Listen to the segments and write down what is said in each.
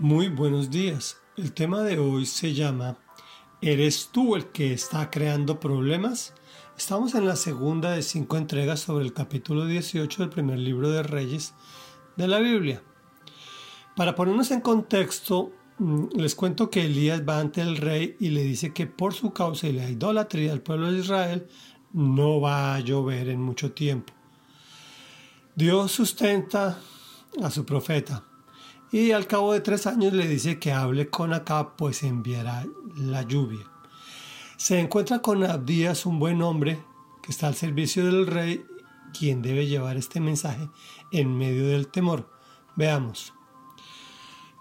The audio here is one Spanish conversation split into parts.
Muy buenos días. El tema de hoy se llama ¿Eres tú el que está creando problemas? Estamos en la segunda de cinco entregas sobre el capítulo 18 del primer libro de Reyes de la Biblia. Para ponernos en contexto, mm, les cuento que Elías va ante el rey y le dice que por su causa y la idolatría del pueblo de Israel no va a llover en mucho tiempo. Dios sustenta a su profeta y al cabo de tres años le dice que hable con Acab, pues enviará la lluvia. Se encuentra con Abdías, un buen hombre que está al servicio del rey, quien debe llevar este mensaje en medio del temor. Veamos.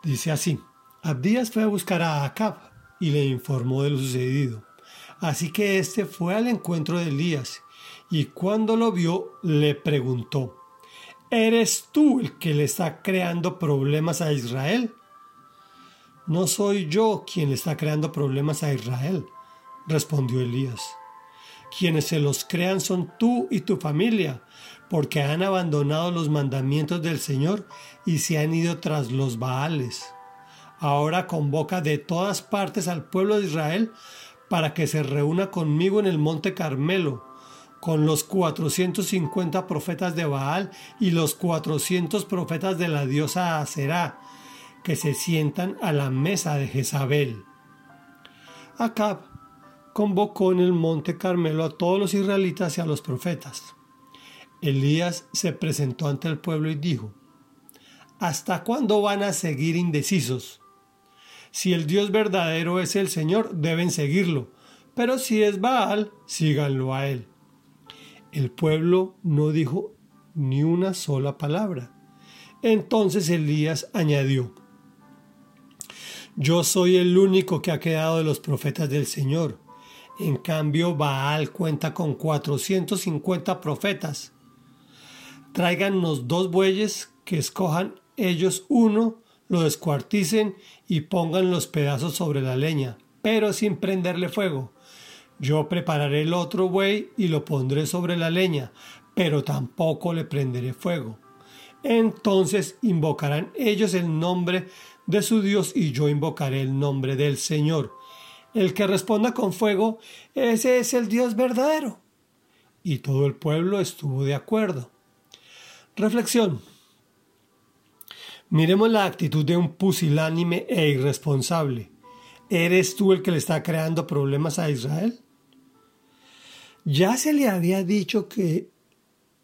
Dice así, Abdías fue a buscar a Acab y le informó de lo sucedido. Así que éste fue al encuentro de Elías y cuando lo vio le preguntó, ¿Eres tú el que le está creando problemas a Israel? No soy yo quien le está creando problemas a Israel, respondió Elías. Quienes se los crean son tú y tu familia, porque han abandonado los mandamientos del Señor y se han ido tras los Baales. Ahora convoca de todas partes al pueblo de Israel para que se reúna conmigo en el monte Carmelo, con los 450 profetas de Baal y los 400 profetas de la diosa Aserá, que se sientan a la mesa de Jezabel. Acab convocó en el monte Carmelo a todos los israelitas y a los profetas. Elías se presentó ante el pueblo y dijo, ¿Hasta cuándo van a seguir indecisos? Si el Dios verdadero es el Señor, deben seguirlo, pero si es Baal, síganlo a él. El pueblo no dijo ni una sola palabra. Entonces Elías añadió, Yo soy el único que ha quedado de los profetas del Señor. En cambio, Baal cuenta con 450 profetas. Tráigannos dos bueyes que escojan ellos uno, lo descuarticen y pongan los pedazos sobre la leña, pero sin prenderle fuego yo prepararé el otro buey y lo pondré sobre la leña, pero tampoco le prenderé fuego. Entonces invocarán ellos el nombre de su Dios y yo invocaré el nombre del Señor. El que responda con fuego, ese es el Dios verdadero. Y todo el pueblo estuvo de acuerdo. Reflexión. Miremos la actitud de un pusilánime e irresponsable. ¿Eres tú el que le está creando problemas a Israel? Ya se le había dicho que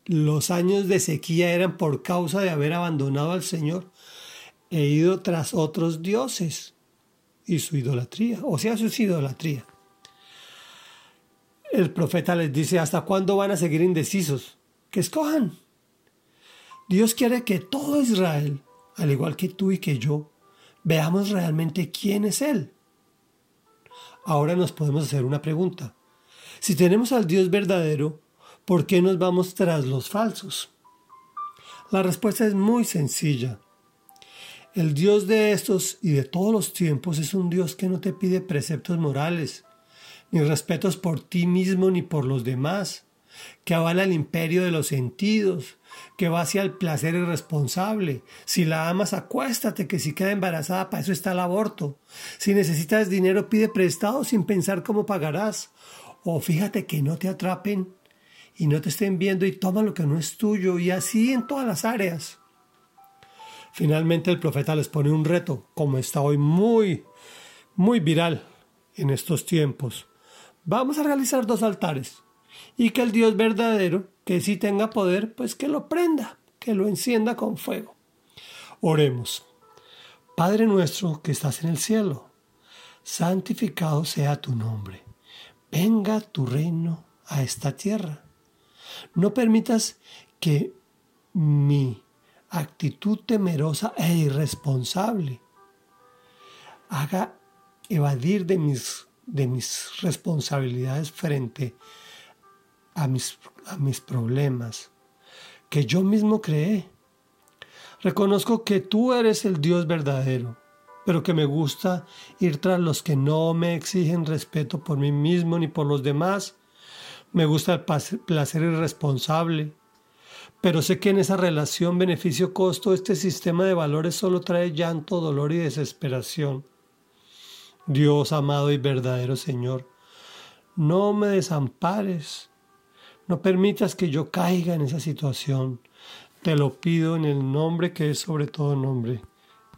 los años de sequía eran por causa de haber abandonado al Señor e ido tras otros dioses y su idolatría, o sea, su idolatría. El profeta les dice, ¿hasta cuándo van a seguir indecisos? Que escojan. Dios quiere que todo Israel, al igual que tú y que yo, veamos realmente quién es Él. Ahora nos podemos hacer una pregunta. Si tenemos al Dios verdadero, ¿por qué nos vamos tras los falsos? La respuesta es muy sencilla. El Dios de estos y de todos los tiempos es un Dios que no te pide preceptos morales, ni respetos por ti mismo ni por los demás, que avala el imperio de los sentidos, que va hacia el placer irresponsable. Si la amas, acuéstate, que si queda embarazada, para eso está el aborto. Si necesitas dinero, pide prestado sin pensar cómo pagarás. O fíjate que no te atrapen y no te estén viendo y toma lo que no es tuyo y así en todas las áreas. Finalmente el profeta les pone un reto, como está hoy muy, muy viral en estos tiempos. Vamos a realizar dos altares y que el Dios verdadero, que sí tenga poder, pues que lo prenda, que lo encienda con fuego. Oremos. Padre nuestro que estás en el cielo, santificado sea tu nombre venga tu reino a esta tierra. No permitas que mi actitud temerosa e irresponsable haga evadir de mis, de mis responsabilidades frente a mis, a mis problemas que yo mismo creé. Reconozco que tú eres el Dios verdadero pero que me gusta ir tras los que no me exigen respeto por mí mismo ni por los demás. Me gusta el placer irresponsable. pero sé que en esa relación beneficio-costo este sistema de valores solo trae llanto, dolor y desesperación. Dios amado y verdadero Señor, no me desampares, no permitas que yo caiga en esa situación. Te lo pido en el nombre que es sobre todo nombre,